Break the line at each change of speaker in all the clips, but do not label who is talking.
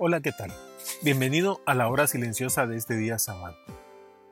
Hola, ¿qué tal? Bienvenido a la hora silenciosa de este día sábado.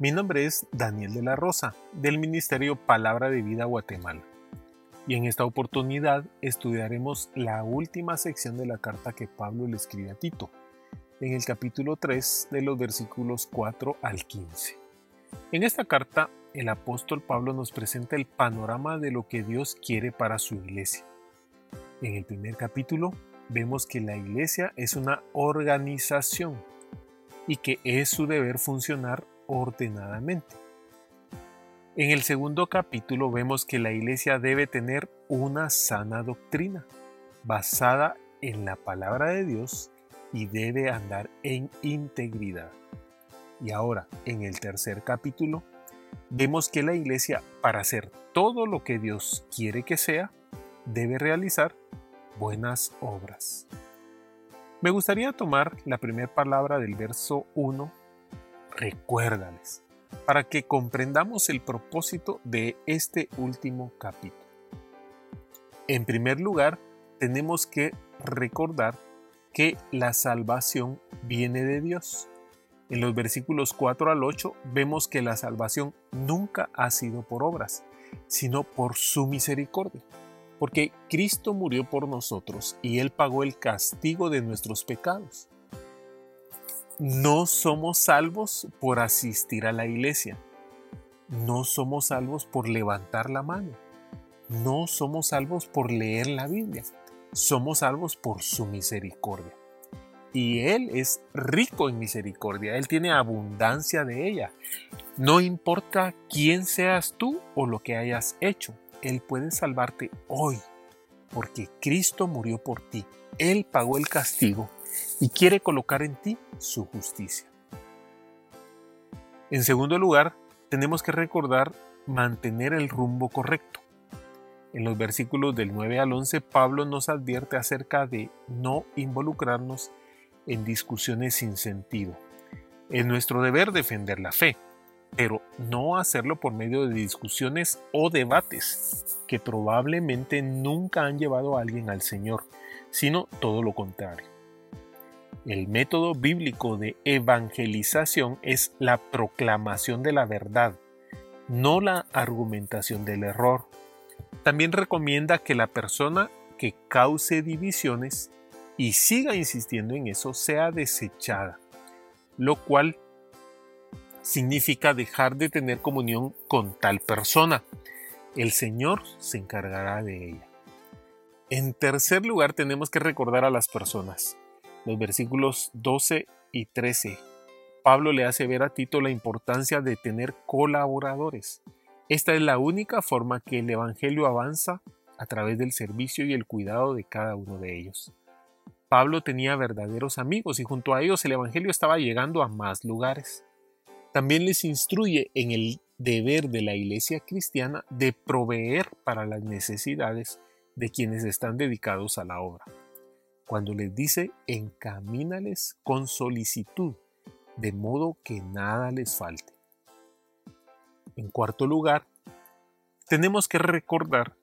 Mi nombre es Daniel de la Rosa, del Ministerio Palabra de Vida Guatemala. Y en esta oportunidad estudiaremos la última sección de la carta que Pablo le escribe a Tito, en el capítulo 3 de los versículos 4 al 15. En esta carta, el apóstol Pablo nos presenta el panorama de lo que Dios quiere para su iglesia. En el primer capítulo, vemos que la iglesia es una organización y que es su deber funcionar ordenadamente. En el segundo capítulo vemos que la iglesia debe tener una sana doctrina basada en la palabra de Dios y debe andar en integridad. Y ahora, en el tercer capítulo, vemos que la iglesia, para hacer todo lo que Dios quiere que sea, debe realizar buenas obras. Me gustaría tomar la primera palabra del verso 1, recuérdales, para que comprendamos el propósito de este último capítulo. En primer lugar, tenemos que recordar que la salvación viene de Dios. En los versículos 4 al 8 vemos que la salvación nunca ha sido por obras, sino por su misericordia porque Cristo murió por nosotros y Él pagó el castigo de nuestros pecados. No somos salvos por asistir a la iglesia. No somos salvos por levantar la mano. No somos salvos por leer la Biblia. Somos salvos por su misericordia. Y Él es rico en misericordia. Él tiene abundancia de ella. No importa quién seas tú o lo que hayas hecho. Él puede salvarte hoy, porque Cristo murió por ti. Él pagó el castigo y quiere colocar en ti su justicia. En segundo lugar, tenemos que recordar mantener el rumbo correcto. En los versículos del 9 al 11, Pablo nos advierte acerca de no involucrarnos en discusiones sin sentido. Es nuestro deber defender la fe, pero no hacerlo por medio de discusiones o debates que probablemente nunca han llevado a alguien al Señor, sino todo lo contrario. El método bíblico de evangelización es la proclamación de la verdad, no la argumentación del error. También recomienda que la persona que cause divisiones y siga insistiendo en eso sea desechada, lo cual significa dejar de tener comunión con tal persona. El Señor se encargará de ella. En tercer lugar, tenemos que recordar a las personas. Los versículos 12 y 13. Pablo le hace ver a Tito la importancia de tener colaboradores. Esta es la única forma que el Evangelio avanza a través del servicio y el cuidado de cada uno de ellos. Pablo tenía verdaderos amigos y junto a ellos el Evangelio estaba llegando a más lugares. También les instruye en el deber de la iglesia cristiana de proveer para las necesidades de quienes están dedicados a la obra. Cuando les dice, encamínales con solicitud, de modo que nada les falte. En cuarto lugar, tenemos que recordar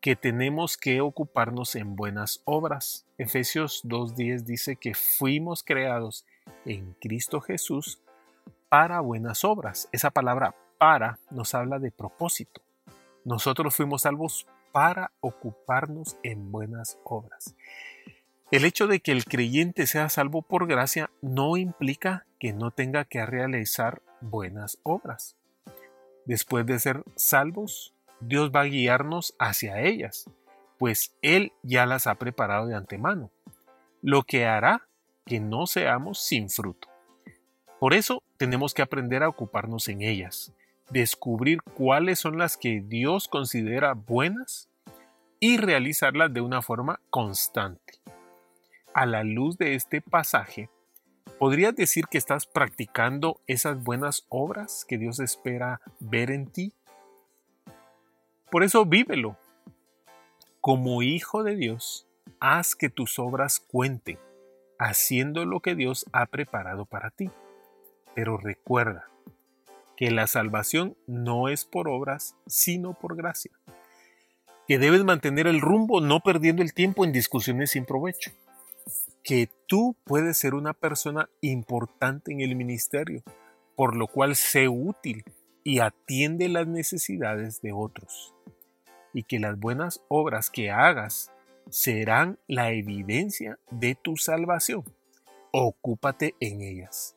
que tenemos que ocuparnos en buenas obras. Efesios 2.10 dice que fuimos creados en Cristo Jesús para buenas obras. Esa palabra para nos habla de propósito. Nosotros fuimos salvos para ocuparnos en buenas obras. El hecho de que el creyente sea salvo por gracia no implica que no tenga que realizar buenas obras. Después de ser salvos, Dios va a guiarnos hacia ellas, pues Él ya las ha preparado de antemano, lo que hará que no seamos sin fruto. Por eso tenemos que aprender a ocuparnos en ellas, descubrir cuáles son las que Dios considera buenas y realizarlas de una forma constante. a la luz de este pasaje, ¿podrías decir que estás practicando esas buenas obras que Dios espera ver en ti? Por eso vívelo. Como hijo de Dios, haz que tus obras cuenten, haciendo lo que Dios ha preparado para ti. Pero recuerda que la salvación no es por obras, sino por gracia. Que debes mantener el rumbo no perdiendo el tiempo en discusiones sin provecho. Que tú puedes ser una persona importante en el ministerio, por lo cual sé útil y atiende las necesidades de otros. Y que las buenas obras que hagas serán la evidencia de tu salvación. Ocúpate en ellas.